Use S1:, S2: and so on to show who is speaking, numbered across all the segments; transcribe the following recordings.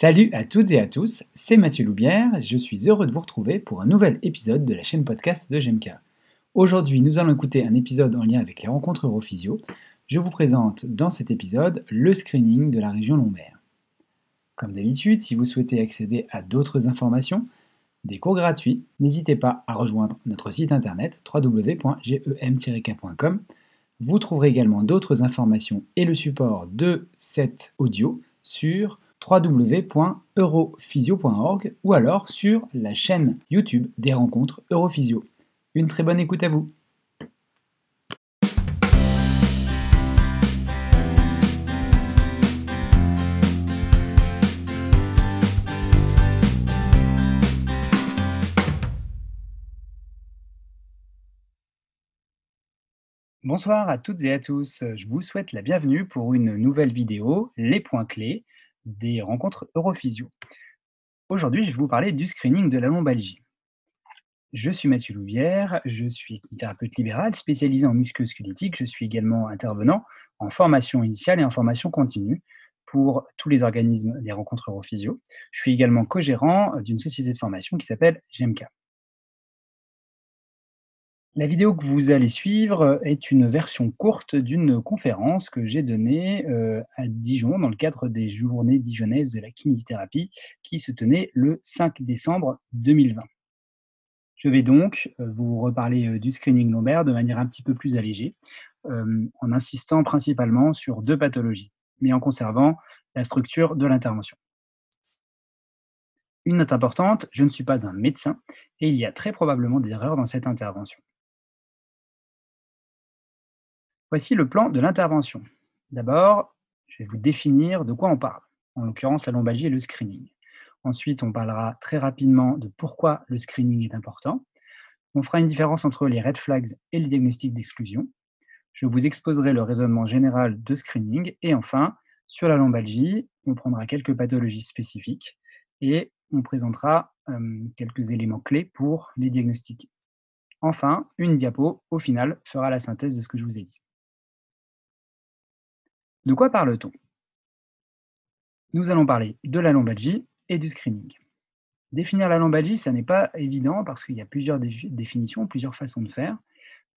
S1: Salut à toutes et à tous, c'est Mathieu Loubière, je suis heureux de vous retrouver pour un nouvel épisode de la chaîne podcast de GMK. Aujourd'hui, nous allons écouter un épisode en lien avec les rencontres Europhysio. Je vous présente dans cet épisode le screening de la région Lombaire. Comme d'habitude, si vous souhaitez accéder à d'autres informations, des cours gratuits, n'hésitez pas à rejoindre notre site internet www.gem-k.com. Vous trouverez également d'autres informations et le support de cet audio sur www.europhysio.org ou alors sur la chaîne YouTube des rencontres Europhysio. Une très bonne écoute à vous. Bonsoir à toutes et à tous, je vous souhaite la bienvenue pour une nouvelle vidéo, les points clés, des rencontres Europhysio. Aujourd'hui, je vais vous parler du screening de la lombalgie. Je suis Mathieu Louvière, je suis thérapeute libéral spécialisé en musculosquelettique. Je suis également intervenant en formation initiale et en formation continue pour tous les organismes des rencontres Europhysio. Je suis également co-gérant d'une société de formation qui s'appelle GMK. La vidéo que vous allez suivre est une version courte d'une conférence que j'ai donnée euh, à Dijon dans le cadre des journées dijonnaises de la kinésithérapie qui se tenaient le 5 décembre 2020. Je vais donc euh, vous reparler euh, du screening lombaire de manière un petit peu plus allégée, en insistant principalement sur deux pathologies, mais en conservant la structure de l'intervention. Une note importante, je ne suis pas un médecin et il y a très probablement des erreurs dans cette intervention. Voici le plan de l'intervention. D'abord, je vais vous définir de quoi on parle, en l'occurrence la lombalgie et le screening. Ensuite, on parlera très rapidement de pourquoi le screening est important. On fera une différence entre les red flags et le diagnostic d'exclusion. Je vous exposerai le raisonnement général de screening. Et enfin, sur la lombalgie, on prendra quelques pathologies spécifiques et on présentera euh, quelques éléments clés pour les diagnostiquer. Enfin, une diapo, au final, fera la synthèse de ce que je vous ai dit. De quoi parle-t-on? Nous allons parler de la lombalgie et du screening. Définir la lombalgie, ça n'est pas évident parce qu'il y a plusieurs définitions, plusieurs façons de faire.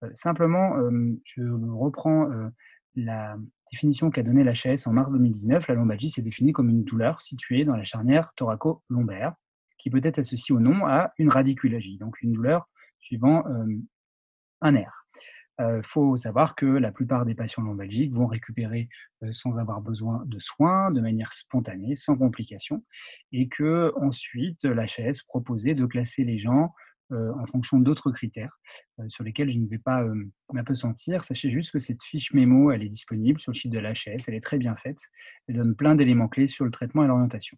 S1: Euh, simplement, euh, je reprends euh, la définition qu'a donnée la l'HS en mars 2019. La lombalgie, c'est défini comme une douleur située dans la charnière thoraco-lombaire, qui peut être associée au nom à une radiculagie, donc une douleur suivant un nerf. Il euh, faut savoir que la plupart des patients lombalgiques vont récupérer euh, sans avoir besoin de soins, de manière spontanée, sans complications, et que ensuite l'HS proposait de classer les gens euh, en fonction d'autres critères sur lesquels je ne vais pas m'apesantir. Sachez juste que cette fiche mémo, elle est disponible sur le site de l'HS, elle est très bien faite, elle donne plein d'éléments clés sur le traitement et l'orientation.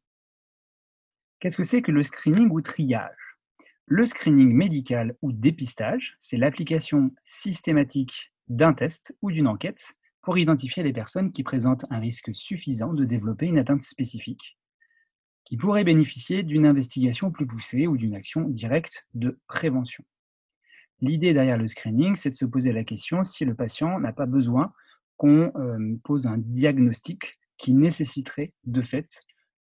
S1: Qu'est-ce que c'est que le screening ou triage? Le screening médical ou dépistage, c'est l'application systématique d'un test ou d'une enquête pour identifier les personnes qui présentent un risque suffisant de développer une atteinte spécifique, qui pourraient bénéficier d'une investigation plus poussée ou d'une action directe de prévention. L'idée derrière le screening, c'est de se poser la question si le patient n'a pas besoin qu'on euh, pose un diagnostic qui nécessiterait de fait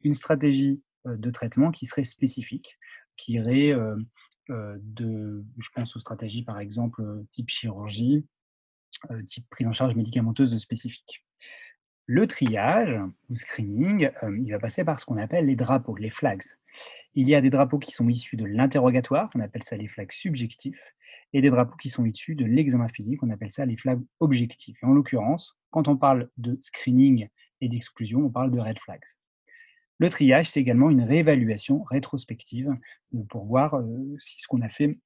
S1: une stratégie euh, de traitement qui serait spécifique qui irait de, je pense aux stratégies par exemple type chirurgie, type prise en charge médicamenteuse spécifique. Le triage ou screening, il va passer par ce qu'on appelle les drapeaux, les flags. Il y a des drapeaux qui sont issus de l'interrogatoire, on appelle ça les flags subjectifs, et des drapeaux qui sont issus de l'examen physique, on appelle ça les flags objectifs. Et en l'occurrence, quand on parle de screening et d'exclusion, on parle de red flags. Le triage, c'est également une réévaluation rétrospective euh, pour voir euh, si ce qu'on a fait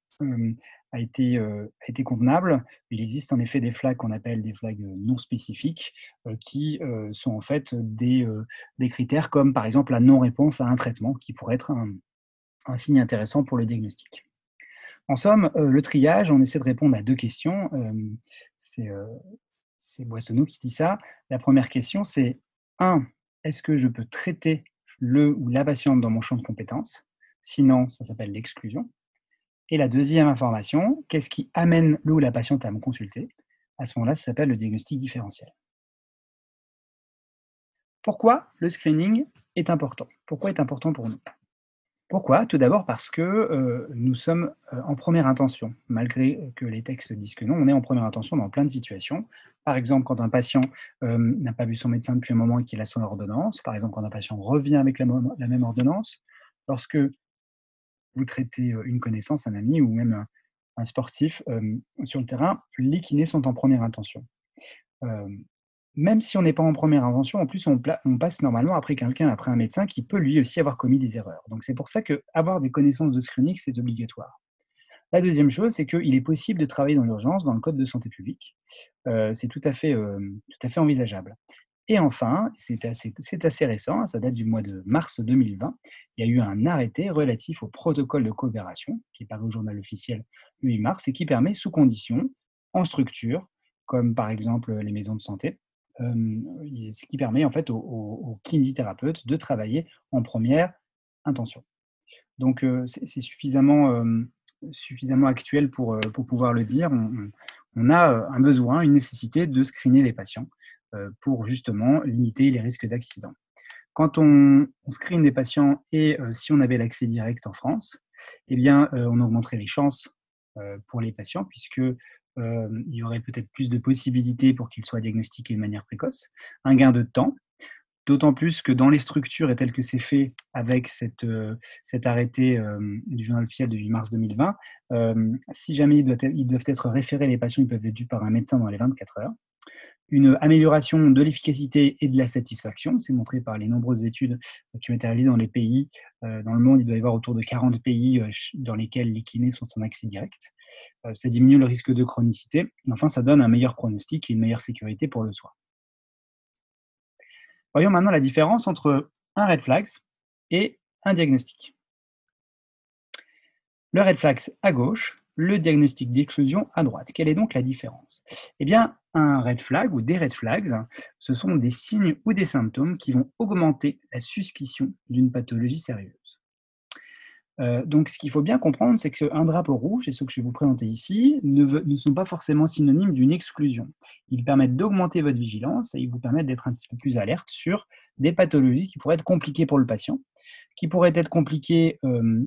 S1: a, été, a été convenable. Il existe en effet des flags qu'on appelle des flags non spécifiques, qui sont en fait des, critères comme par exemple la non-réponse à un traitement, qui pourrait être un, signe intéressant pour le diagnostic. En somme, le triage, on essaie de répondre à deux questions. C'est Boissonneau qui dit ça. La première question, c'est un, est-ce que je peux traiter le ou la patiente dans mon champ de compétences. Sinon, ça s'appelle l'exclusion. Et la deuxième information, qu'est-ce qui amène le ou la patiente à me consulter? À ce moment-là, ça s'appelle le diagnostic différentiel. Pourquoi le screening est important? Pourquoi est important pour nous? Pourquoi? Tout d'abord parce que nous sommes en première intention. Malgré que les textes disent que non, on est en première intention dans plein de situations. Par exemple, quand un patient n'a pas vu son médecin depuis un moment et qu'il a son ordonnance. Par exemple, quand un patient revient avec la, la même ordonnance. Lorsque vous traitez une connaissance, un ami ou même un, sportif sur le terrain, les kinés sont en première intention. Même si on n'est pas en première intention, en plus, on, passe normalement après quelqu'un, après un médecin qui peut lui aussi avoir commis des erreurs. Donc, c'est pour ça qu'avoir des connaissances de screening, c'est obligatoire. La deuxième chose, c'est qu'il est possible de travailler dans l'urgence dans le Code de santé publique. c'est tout, à fait, tout à fait envisageable. Et enfin, c'est assez, assez, récent, ça date du mois de mars 2020, il y a eu un arrêté relatif au protocole de coopération, qui est paru au journal officiel le 8 mars, et qui permet, sous conditions, en structure, comme par exemple les maisons de santé, ce qui permet en fait aux, kinésithérapeutes de travailler en première intention. Donc c'est suffisamment, actuel pour, pouvoir le dire. on, a un besoin, une nécessité de screener les patients pour justement limiter les risques d'accident. Quand on, screen des patients et si on avait l'accès direct en France, eh bien, on augmenterait les chances pour les patients puisque il y aurait peut-être plus de possibilités pour qu'ils soient diagnostiqués de manière précoce, un gain de temps, d'autant plus que dans les structures et tel que c'est fait avec cette, cet arrêté du journal officiel 8 mars 2020, si jamais ils doivent, ils doivent, être référés, les patients ils peuvent être vus par un médecin dans les 24 heures une amélioration de l'efficacité et de la satisfaction. C'est montré par les nombreuses études qui ont été réalisées dans les pays. Euh, dans le monde, il doit y avoir autour de 40 pays euh, dans lesquels les kinés sont en accès direct. Euh, ça diminue le risque de chronicité. enfin, ça donne un meilleur pronostic et une meilleure sécurité pour le soin. Voyons maintenant la différence entre un red flags et un diagnostic. Le red flags à gauche, le diagnostic d'exclusion à droite. Quelle est donc la différence? Eh bien, un red flag ou des red flags, ce sont des signes ou des symptômes qui vont augmenter la suspicion d'une pathologie sérieuse. Euh, donc, ce qu'il faut bien comprendre, c'est qu'un drapeau rouge, et ce que je vais vous présenter ici, ne, ne sont pas forcément synonymes d'une exclusion. Ils permettent d'augmenter votre vigilance et ils vous permettent d'être un petit peu plus alerte sur des pathologies qui pourraient être compliquées pour le patient, qui pourraient être compliquées euh,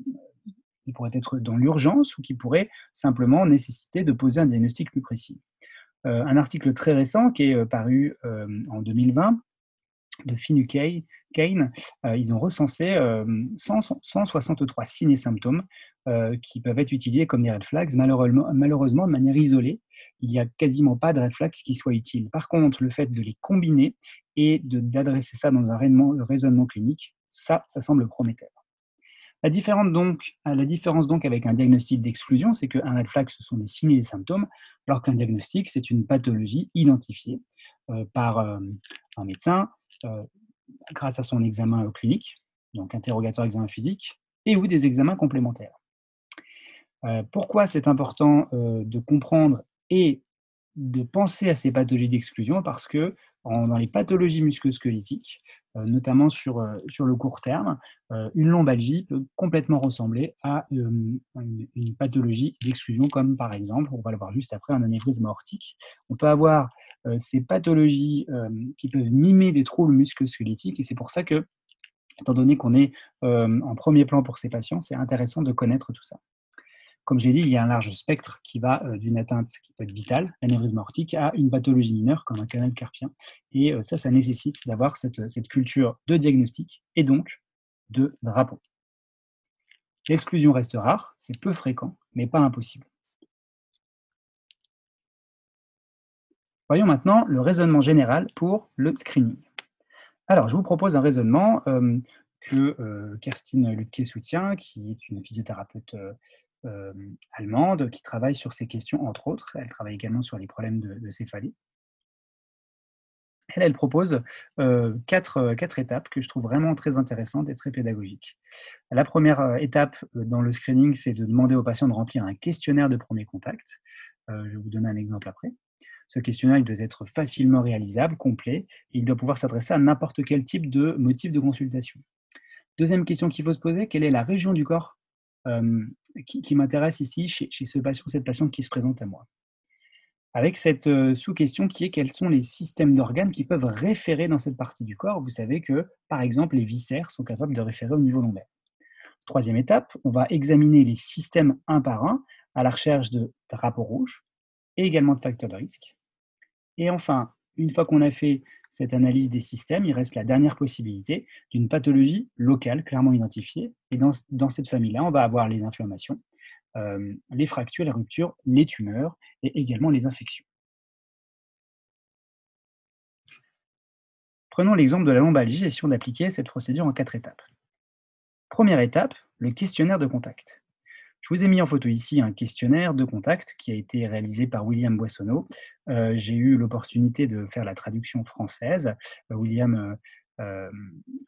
S1: qui pourrait être dans l'urgence ou qui pourrait simplement nécessiter de poser un diagnostic plus précis. Euh, un article très récent qui est euh, paru euh, en 2020 de Finu Kane, ils ont recensé 163 signes et symptômes qui peuvent être utilisés comme des red flags. Malheureusement, malheureusement, de manière isolée, il n'y a quasiment pas de red flags qui soient utiles. Par contre, le fait de les combiner et d'adresser ça dans un raisonnement clinique, ça, ça semble prometteur. La différence donc, euh, la différence donc avec un diagnostic d'exclusion, c'est qu'un red ce sont des signes et des symptômes, alors qu'un diagnostic, c'est une pathologie identifiée euh, par euh, un médecin grâce à son examen clinique, donc interrogatoire, examen physique, et ou des examens complémentaires. pourquoi c'est important de comprendre et de penser à ces pathologies d'exclusion? Parce que dans les pathologies musculosquelettiques, notamment sur, euh, sur le court terme, euh, une lombalgie peut complètement ressembler à une, pathologie d'exclusion, comme par exemple, on va le voir juste après, un anévrisme aortique. On peut avoir ces pathologies qui peuvent mimer des troubles musculosquelettiques, et c'est pour ça que, étant donné qu'on est en premier plan pour ces patients, c'est intéressant de connaître tout ça. Comme j'ai dit, il y a un large spectre qui va euh, d'une atteinte qui peut être vitale, l'anévrisme aortique, à une pathologie mineure comme un canal carpien. Et euh, ça, ça nécessite d'avoir cette, cette culture de diagnostic et donc de drapeau. L'exclusion reste rare, c'est peu fréquent, mais pas impossible. Voyons maintenant le raisonnement général pour le screening. Alors, je vous propose un raisonnement euh, que euh, Kerstin Lutke soutient, qui est une physiothérapeute euh, allemande qui travaille sur ces questions, entre autres. Elle travaille également sur les problèmes de, céphalie. Elle, propose quatre, étapes que je trouve vraiment très intéressantes et très pédagogiques. La première étape dans le screening, c'est de demander aux patients de remplir un questionnaire de premier contact. je vais vous donner un exemple après. Ce questionnaire doit être facilement réalisable, complet, et il doit pouvoir s'adresser à n'importe quel type de motif de consultation. Deuxième question qu'il faut se poser, quelle est la région du corps? Qui, m'intéresse ici chez, ce patient, cette patiente qui se présente à moi. avec cette sous-question qui est quels sont les systèmes d'organes qui peuvent référer dans cette partie du corps? Vous savez que, par exemple, les viscères sont capables de référer au niveau lombaire. Troisième étape, on va examiner les systèmes un par un à la recherche de drapeaux rouges et également de facteurs de risque. Et enfin, une fois qu'on a fait cette analyse des systèmes, il reste la dernière possibilité d'une pathologie locale clairement identifiée. Et dans, cette famille-là, on va avoir les inflammations, euh, les fractures, les ruptures, les tumeurs et également les infections. Prenons l'exemple de la lombalgie et si on appliquait cette procédure en quatre étapes. Première étape, le questionnaire de contact. Je vous ai mis en photo ici un questionnaire de contact qui a été réalisé par William Boissonneau. Euh, j'ai eu l'opportunité de faire la traduction française. Euh, William euh,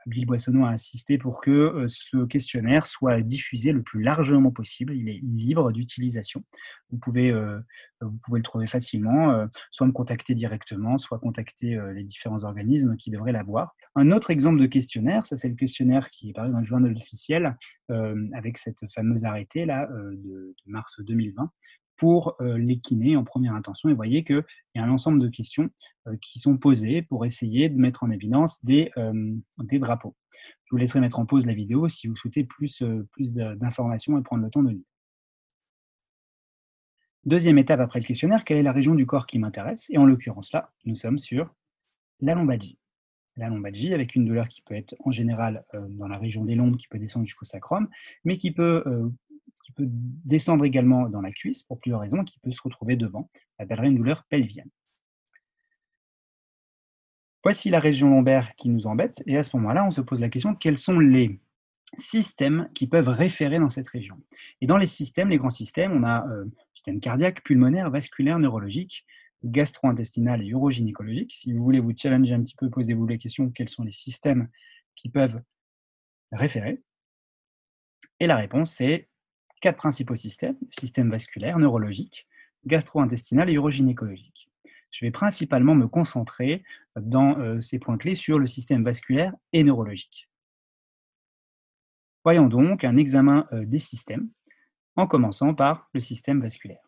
S1: Bill Boissonneau a insisté pour que euh, ce questionnaire soit diffusé le plus largement possible. Il est libre d'utilisation. Vous pouvez, euh, le trouver facilement, soit me contacter directement, soit contacter les différents organismes qui devraient l'avoir. Un autre exemple de questionnaire, c'est le questionnaire qui est paru dans le journal officiel avec cette fameuse arrêté là de mars 2020 pour les kinés en première intention. Et vous voyez qu'il y a un ensemble de questions qui sont posées pour essayer de mettre en évidence des, des, drapeaux. Je vous laisserai mettre en pause la vidéo si vous souhaitez plus, plus d'informations et prendre le temps de lire. Deuxième étape après le questionnaire, quelle est la région du corps qui m'intéresse? Et en l'occurrence là, nous sommes sur la lombalgie. La lombalgie avec une douleur qui peut être en général dans la région des lombes, qui peut descendre jusqu'au sacrum, mais qui peut qui peut descendre également dans la cuisse pour plusieurs raisons, qui peut se retrouver devant. On appellerait une douleur pelvienne. Voici la région lombaire qui nous embête, et à ce moment-là, on se pose la question quels sont les systèmes qui peuvent référer dans cette région? Et dans les systèmes, les grands systèmes, on a euh, système cardiaque, pulmonaire, vasculaire, neurologique, gastro-intestinal et urogynécologique. Si vous voulez vous challenger un petit peu, posez-vous la question quels sont les systèmes qui peuvent référer? Et la réponse, c'est quatre principaux systèmes, système vasculaire, neurologique, gastro-intestinal et urogynécologique. Je vais principalement me concentrer dans euh, ces points clés sur le système vasculaire et neurologique. Voyons donc un examen euh, des systèmes, en commençant par le système vasculaire.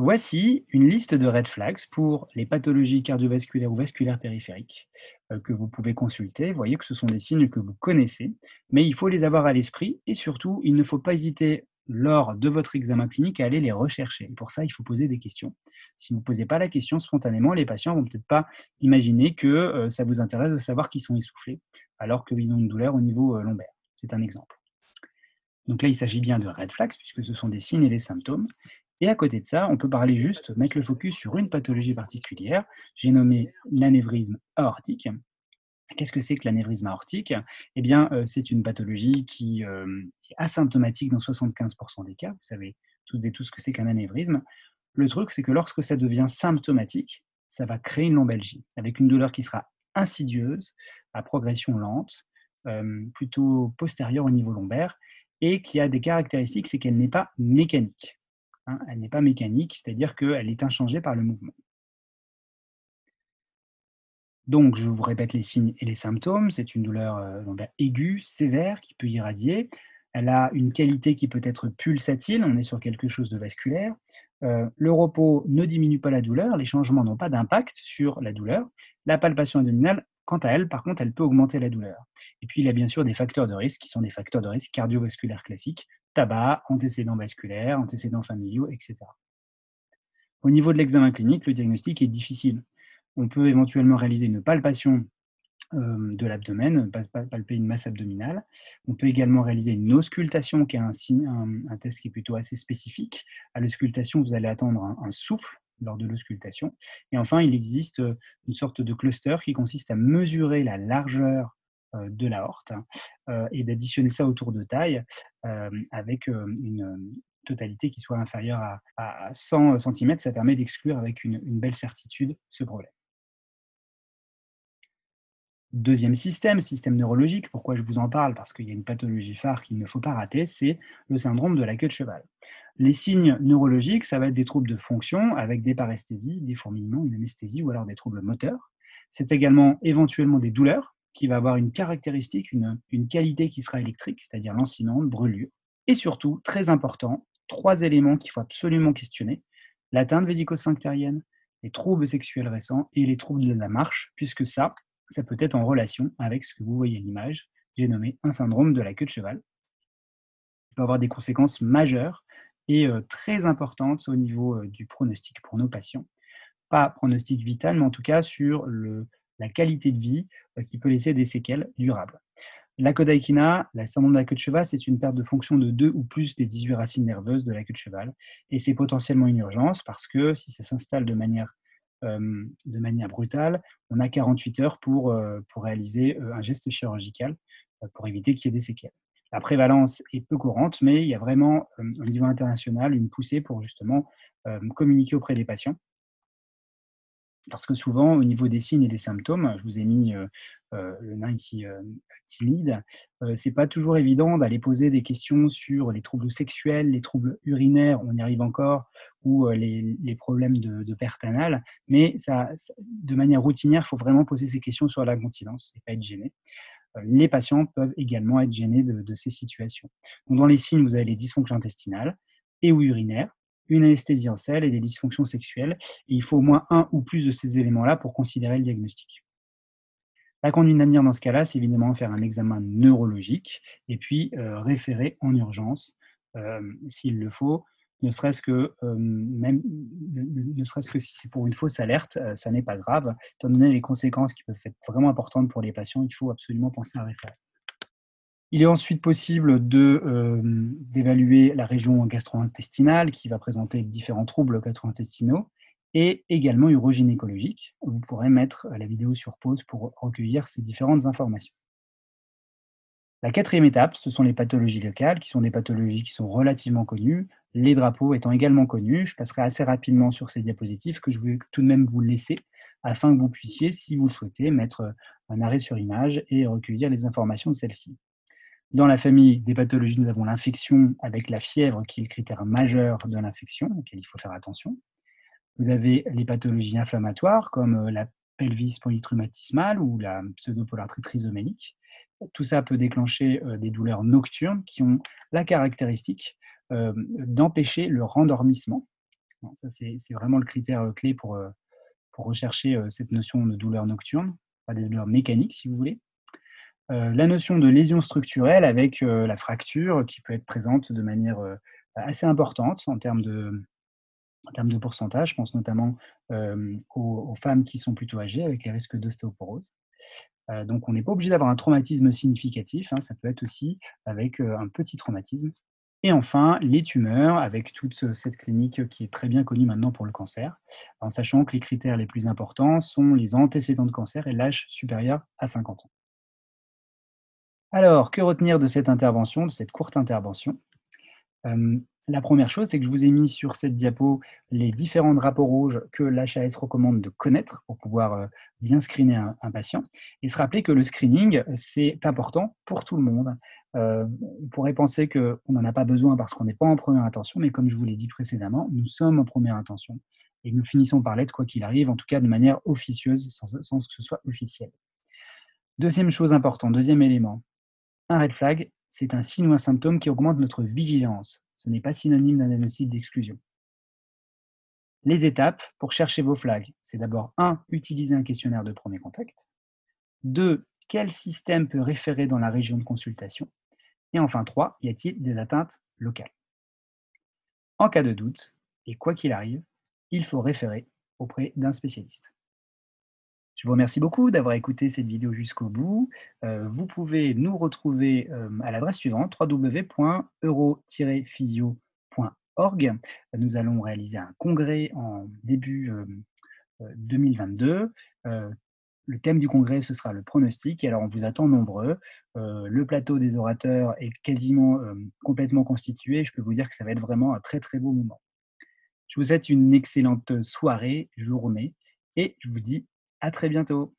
S1: Voici une liste de red flags pour les pathologies cardiovasculaires ou vasculaires périphériques euh, que vous pouvez consulter. Vous voyez que ce sont des signes que vous connaissez, mais il faut les avoir à l'esprit et surtout, il ne faut pas hésiter lors de votre examen clinique à aller les rechercher. pour ça, il faut poser des questions. Si vous ne posez pas la question spontanément, les patients vont peut-être pas imaginer que euh, ça vous intéresse de savoir qu'ils sont essoufflés alors qu'ils ont une douleur au niveau euh, lombaire. C'est un exemple. Donc là, il s'agit bien de red flags puisque ce sont des signes et des symptômes. Et à côté de ça, on peut parler juste, mettre le focus sur une pathologie particulière. J'ai nommé l'anévrisme aortique. Qu'est-ce que c'est que l'anévrisme aortique? Eh bien, euh, c'est une pathologie qui euh, est asymptomatique dans 75% des cas. Vous savez toutes et tous ce que c'est qu'un anévrisme. Le truc, c'est que lorsque ça devient symptomatique, ça va créer une lombalgie, avec une douleur qui sera insidieuse, à progression lente, euh, plutôt postérieure au niveau lombaire, et qui a des caractéristiques, c'est qu'elle n'est pas mécanique. Hein, elle n'est pas mécanique, c'est-à-dire qu'elle est inchangée par le mouvement. Donc, je vous répète les signes et les symptômes. C'est une douleur euh, aiguë, sévère, qui peut irradier. Elle a une qualité qui peut être pulsatile, on est sur quelque chose de vasculaire. Euh, le repos ne diminue pas la douleur, les changements n'ont pas d'impact sur la douleur. La palpation abdominale, quant à elle, par contre, elle peut augmenter la douleur. Et puis, il y a bien sûr des facteurs de risque qui sont des facteurs de risque cardiovasculaires classiques, tabac, antécédents vasculaires, antécédents familiaux, etc. Au niveau de l'examen clinique, le diagnostic est difficile. On peut éventuellement réaliser une palpation euh, de l'abdomen, palper une masse abdominale. On peut également réaliser une auscultation, qui est un, test qui est plutôt assez spécifique. À l'auscultation, vous allez attendre un, souffle lors de l'auscultation. Et enfin, il existe une sorte de cluster qui consiste à mesurer la largeur euh, de la horte euh, et d'additionner ça autour de taille euh, avec une totalité qui soit inférieure à, 100 cm. Ça permet d'exclure avec une, belle certitude ce problème. Deuxième système, système neurologique, pourquoi je vous en parle? Parce qu'il y a une pathologie phare qu'il ne faut pas rater, c'est le syndrome de la queue de cheval. Les signes neurologiques, ça va être des troubles de fonction avec des paresthésies, des fourmillements, une anesthésie ou alors des troubles moteurs. C'est également éventuellement des douleurs, qui va avoir une caractéristique, une, qualité qui sera électrique, c'est-à-dire lancinante, brûlure. Et surtout, très important, trois éléments qu'il faut absolument questionner. l'atteinte vésico-sphinctérienne, les troubles sexuels récents et les troubles de la marche, puisque ça, ça peut être en relation avec ce que vous voyez à l'image, j'ai nommé un syndrome de la queue de cheval. Il peut avoir des conséquences majeures et euh, très importantes au niveau euh, du pronostic pour nos patients. Pas pronostic vital, mais en tout cas sur la qualité de vie euh, qui peut laisser des séquelles durables. La kodaikina, la syndrome de la queue de cheval, c'est une perte de fonction de deux ou plus des 18 racines nerveuses de la queue de cheval. Et c'est potentiellement une urgence parce que si ça s'installe de manière, de manière brutale, on a 48 heures pour, euh, pour réaliser un geste chirurgical pour éviter qu'il y ait des séquelles. La prévalence est peu courante, mais il y a vraiment, au niveau international, une poussée pour justement communiquer auprès des patients parce que souvent, au niveau des signes et des symptômes, je vous ai mis euh, euh, le nain ici euh, timide, c'est pas toujours évident d'aller poser des questions sur les troubles sexuels, les troubles urinaires, on y arrive encore, ou les, problèmes de, perte anale, mais ça, de manière routinière, il faut vraiment poser ces questions sur la continence et pas être gêné. Les patients peuvent également être gênés de, de ces situations. Donc, dans les signes, vous avez les dysfonctions intestinales et ou urinaires, une anesthésie en selle et des dysfonctions sexuelles. il faut au moins un ou plus de ces éléments-là pour considérer le diagnostic. La conduite à tenir dans ce cas-là, c'est évidemment faire un examen neurologique et puis euh, référer en urgence euh, s'il le faut, ne serait-ce que, euh, même, ne, serait-ce que si c'est pour une fausse alerte, ça n'est pas grave. Étant donné les conséquences qui peuvent être vraiment importantes pour les patients, il faut absolument penser à référer. Il est ensuite possible euh, d'évaluer la région gastro-intestinale qui va présenter différents troubles gastro-intestinaux et également urogynécologique. Vous pourrez mettre la vidéo sur pause pour recueillir ces différentes informations. La quatrième étape, ce sont les pathologies locales, qui sont des pathologies qui sont relativement connues, les drapeaux étant également connus. Je passerai assez rapidement sur ces diapositives que je vais tout de même vous laisser afin que vous puissiez, si vous le souhaitez, mettre un arrêt sur image et recueillir les informations de celles-ci. Dans la famille des pathologies, nous avons l'infection avec la fièvre qui est le critère majeur de l'infection, auquel il faut faire attention. Vous avez les pathologies inflammatoires comme euh, la pelvis polytrumatismale ou la pseudopolartrite rhizomélique. Tout ça peut déclencher euh, des douleurs nocturnes qui ont la caractéristique euh, d'empêcher le rendormissement. Ça, c'est vraiment le critère clé pour, pour rechercher cette notion de douleur nocturne, pas des douleurs mécaniques si vous voulez. Euh, la notion de lésion structurelle avec euh, la fracture qui peut être présente de manière euh, assez importante en termes de, pourcentage. Je pense notamment aux, femmes qui sont plutôt âgées avec les risques d'ostéoporose. donc, on n'est pas obligé d'avoir un traumatisme significatif. Hein, ça peut être aussi avec un petit traumatisme. Et enfin, les tumeurs, avec toute cette clinique qui est très bien connue maintenant pour le cancer, en sachant que les critères les plus importants sont les antécédents de cancer et l'âge supérieur à 50 ans. Alors, que retenir de cette intervention, de cette courte intervention? La première chose, c'est que je vous ai mis sur cette diapo les différents drapeaux rouges que l'HAS recommande de connaître pour pouvoir bien screener un, patient. Et se rappeler que le screening, c'est important pour tout le monde. on pourrait penser qu'on n'en a pas besoin parce qu'on n'est pas en première intention, mais comme je vous l'ai dit précédemment, nous sommes en première intention. Et nous finissons par l'être quoi qu'il arrive, en tout cas de manière officieuse, sans, sans que ce soit officiel. Deuxième chose importante, deuxième élément, un red flag, c'est un signe ou un symptôme qui augmente notre vigilance. Ce n'est pas synonyme d'un diagnostic d'exclusion. Les étapes pour chercher vos flags, c'est d'abord 1. Utiliser un questionnaire de premier contact. 2. Quel système peut référer dans la région de consultation Et enfin 3. Y a-t-il des atteintes locales En cas de doute, et quoi qu'il arrive, il faut référer auprès d'un spécialiste. Je vous remercie beaucoup d'avoir écouté cette vidéo jusqu'au bout. Euh, vous pouvez nous retrouver euh, à l'adresse suivante www.euro-physio.org. Nous allons réaliser un congrès en début 2022. Euh, le thème du congrès, ce sera le pronostic. alors, on vous attend nombreux. le plateau des orateurs est quasiment complètement constitué. Je peux vous dire que ça va être vraiment un très, très beau moment. Je vous souhaite une excellente soirée, journée, et je vous dis à très bientôt.